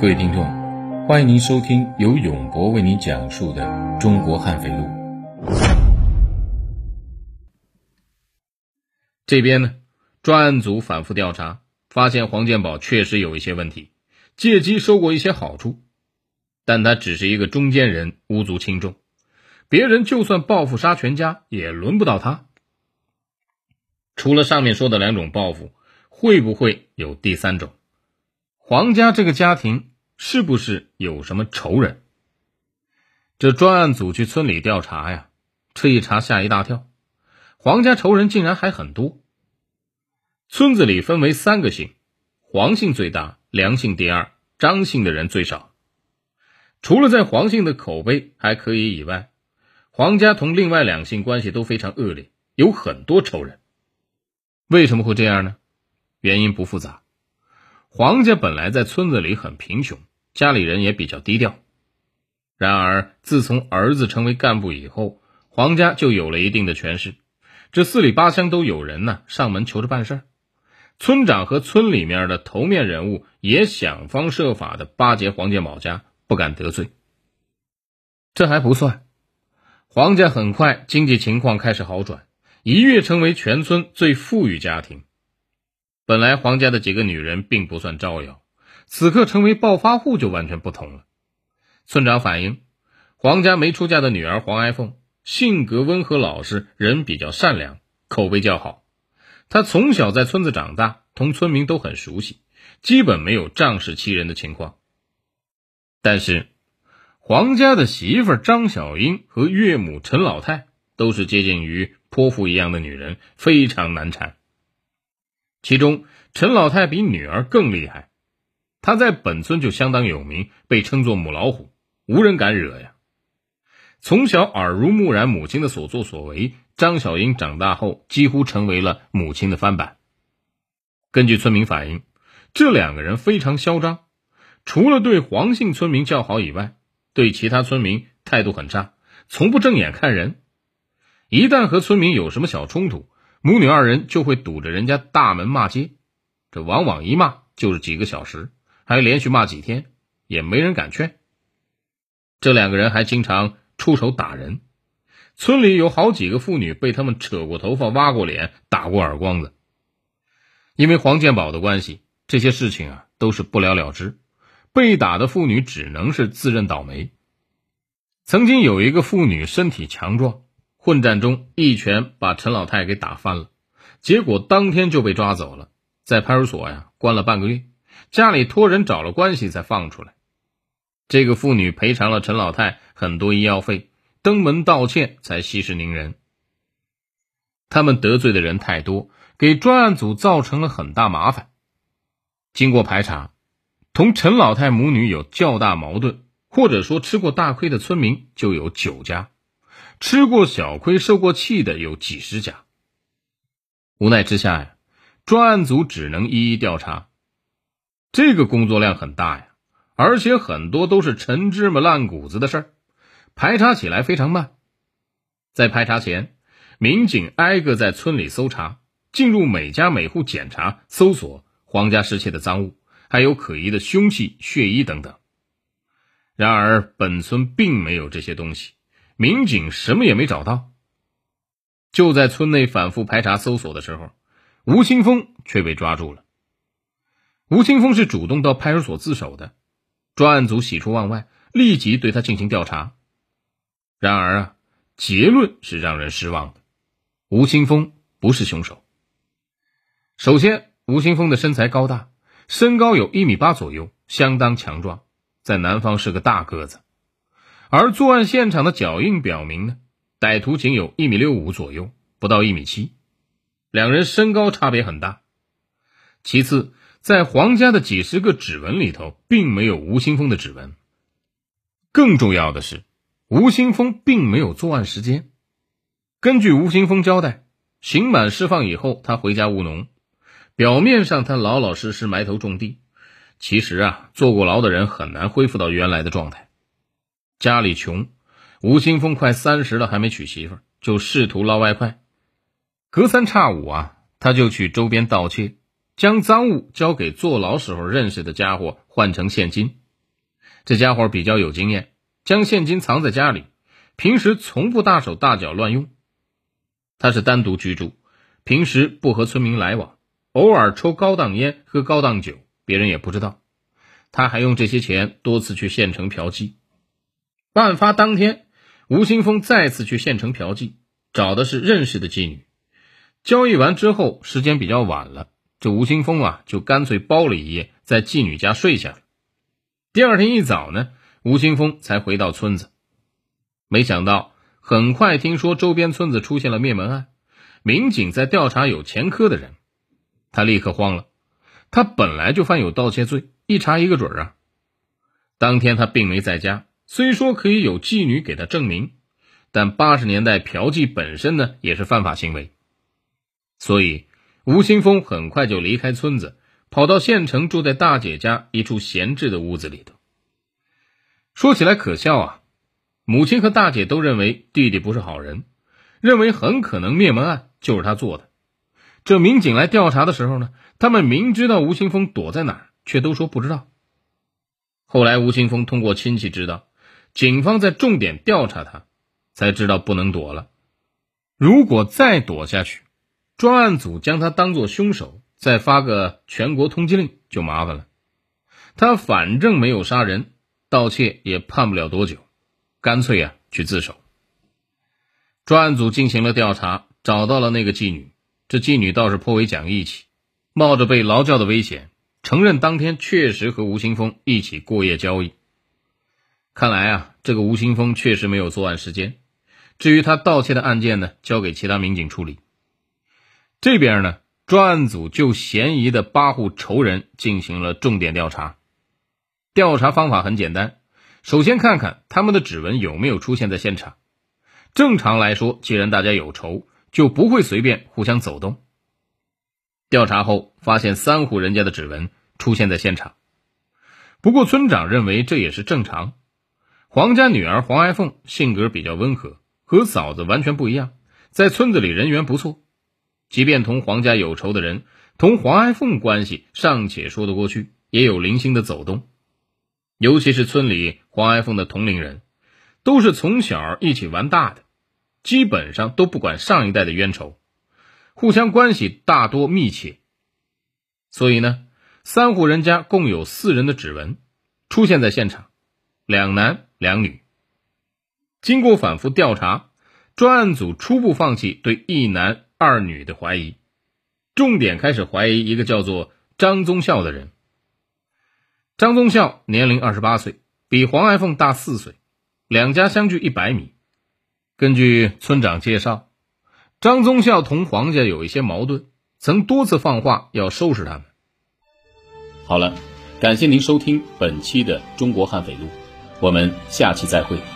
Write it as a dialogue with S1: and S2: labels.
S1: 各位听众，欢迎您收听由永博为您讲述的《中国悍匪录》。
S2: 这边呢，专案组反复调查，发现黄建宝确实有一些问题，借机收过一些好处，但他只是一个中间人，无足轻重。别人就算报复杀全家，也轮不到他。除了上面说的两种报复，会不会有第三种？黄家这个家庭是不是有什么仇人？这专案组去村里调查呀，这一查吓一大跳，黄家仇人竟然还很多。村子里分为三个姓，黄姓最大，梁姓第二，张姓的人最少。除了在黄姓的口碑还可以以外，黄家同另外两姓关系都非常恶劣，有很多仇人。为什么会这样呢？原因不复杂。黄家本来在村子里很贫穷，家里人也比较低调。然而，自从儿子成为干部以后，黄家就有了一定的权势。这四里八乡都有人呢上门求着办事儿，村长和村里面的头面人物也想方设法的巴结黄建宝家，不敢得罪。这还不算，黄家很快经济情况开始好转，一跃成为全村最富裕家庭。本来黄家的几个女人并不算招摇，此刻成为暴发户就完全不同了。村长反映，黄家没出嫁的女儿黄爱凤性格温和老实，人比较善良，口碑较好。她从小在村子长大，同村民都很熟悉，基本没有仗势欺人的情况。但是，黄家的媳妇张小英和岳母陈老太都是接近于泼妇一样的女人，非常难缠。其中，陈老太比女儿更厉害，她在本村就相当有名，被称作母老虎，无人敢惹呀。从小耳濡目染母亲的所作所为，张小英长大后几乎成为了母亲的翻版。根据村民反映，这两个人非常嚣张，除了对黄姓村民较好以外，对其他村民态度很差，从不正眼看人。一旦和村民有什么小冲突，母女二人就会堵着人家大门骂街，这往往一骂就是几个小时，还连续骂几天，也没人敢劝。这两个人还经常出手打人，村里有好几个妇女被他们扯过头发、挖过脸、打过耳光子。因为黄建宝的关系，这些事情啊都是不了了之，被打的妇女只能是自认倒霉。曾经有一个妇女身体强壮。混战中，一拳把陈老太给打翻了，结果当天就被抓走了，在派出所呀关了半个月，家里托人找了关系才放出来。这个妇女赔偿了陈老太很多医药费，登门道歉才息事宁人。他们得罪的人太多，给专案组造成了很大麻烦。经过排查，同陈老太母女有较大矛盾，或者说吃过大亏的村民就有九家。吃过小亏、受过气的有几十家。无奈之下呀，专案组只能一一调查。这个工作量很大呀，而且很多都是陈芝麻烂谷子的事儿，排查起来非常慢。在排查前，民警挨个在村里搜查，进入每家每户检查、搜索黄家失窃的赃物，还有可疑的凶器、血衣等等。然而，本村并没有这些东西。民警什么也没找到。就在村内反复排查搜索的时候，吴清峰却被抓住了。吴清峰是主动到派出所自首的，专案组喜出望外，立即对他进行调查。然而啊，结论是让人失望的：吴清峰不是凶手。首先，吴清峰的身材高大，身高有一米八左右，相当强壮，在南方是个大个子。而作案现场的脚印表明呢，歹徒仅有一米六五左右，不到一米七，两人身高差别很大。其次，在黄家的几十个指纹里头，并没有吴新峰的指纹。更重要的是，吴新峰并没有作案时间。根据吴新峰交代，刑满释放以后，他回家务农。表面上他老老实实埋头种地，其实啊，坐过牢的人很难恢复到原来的状态。家里穷，吴新峰快三十了还没娶媳妇，就试图捞外快。隔三差五啊，他就去周边盗窃，将赃物交给坐牢时候认识的家伙换成现金，这家伙比较有经验，将现金藏在家里，平时从不大手大脚乱用。他是单独居住，平时不和村民来往，偶尔抽高档烟、喝高档酒，别人也不知道。他还用这些钱多次去县城嫖妓。案发当天，吴新峰再次去县城嫖妓，找的是认识的妓女。交易完之后，时间比较晚了，这吴新峰啊就干脆包了一夜，在妓女家睡下了。第二天一早呢，吴新峰才回到村子，没想到很快听说周边村子出现了灭门案，民警在调查有前科的人，他立刻慌了。他本来就犯有盗窃罪，一查一个准啊。当天他并没在家，虽说可以有妓女给他证明，但八十年代嫖妓本身呢也是犯法行为，所以吴新峰很快就离开村子，跑到县城，住在大姐家一处闲置的屋子里头。说起来可笑啊，母亲和大姐都认为弟弟不是好人，认为很可能灭门案就是他做的。这民警来调查的时候呢，他们明知道吴青峰躲在哪儿，却都说不知道。后来吴青峰通过亲戚知道，警方在重点调查他，才知道不能躲了。如果再躲下去，专案组将他当作凶手，再发个全国通缉令就麻烦了。他反正没有杀人，盗窃也判不了多久，干脆啊去自首。专案组进行了调查，找到了那个妓女。这妓女倒是颇为讲义气，冒着被劳教的危险，承认当天确实和吴新峰一起过夜交易。看来啊，这个吴新峰确实没有作案时间。至于他盗窃的案件呢，交给其他民警处理。这边呢，专案组就嫌疑的八户仇人进行了重点调查。调查方法很简单，首先看看他们的指纹有没有出现在现场。正常来说，既然大家有仇。就不会随便互相走动。调查后发现三户人家的指纹出现在现场，不过村长认为这也是正常。黄家女儿黄爱凤性格比较温和，和嫂子完全不一样，在村子里人缘不错。即便同黄家有仇的人，同黄爱凤关系尚且说得过去，也有零星的走动。尤其是村里黄爱凤的同龄人，都是从小一起玩大的。基本上都不管上一代的冤仇，互相关系大多密切。所以呢，三户人家共有四人的指纹出现在现场，两男两女。经过反复调查，专案组初步放弃对一男二女的怀疑，重点开始怀疑一个叫做张宗孝的人。张宗孝年龄二十八岁，比黄爱凤大四岁，两家相距一百米。根据村长介绍，张宗孝同黄家有一些矛盾，曾多次放话要收拾他们。
S1: 好了，感谢您收听本期的《中国悍匪录》，我们下期再会。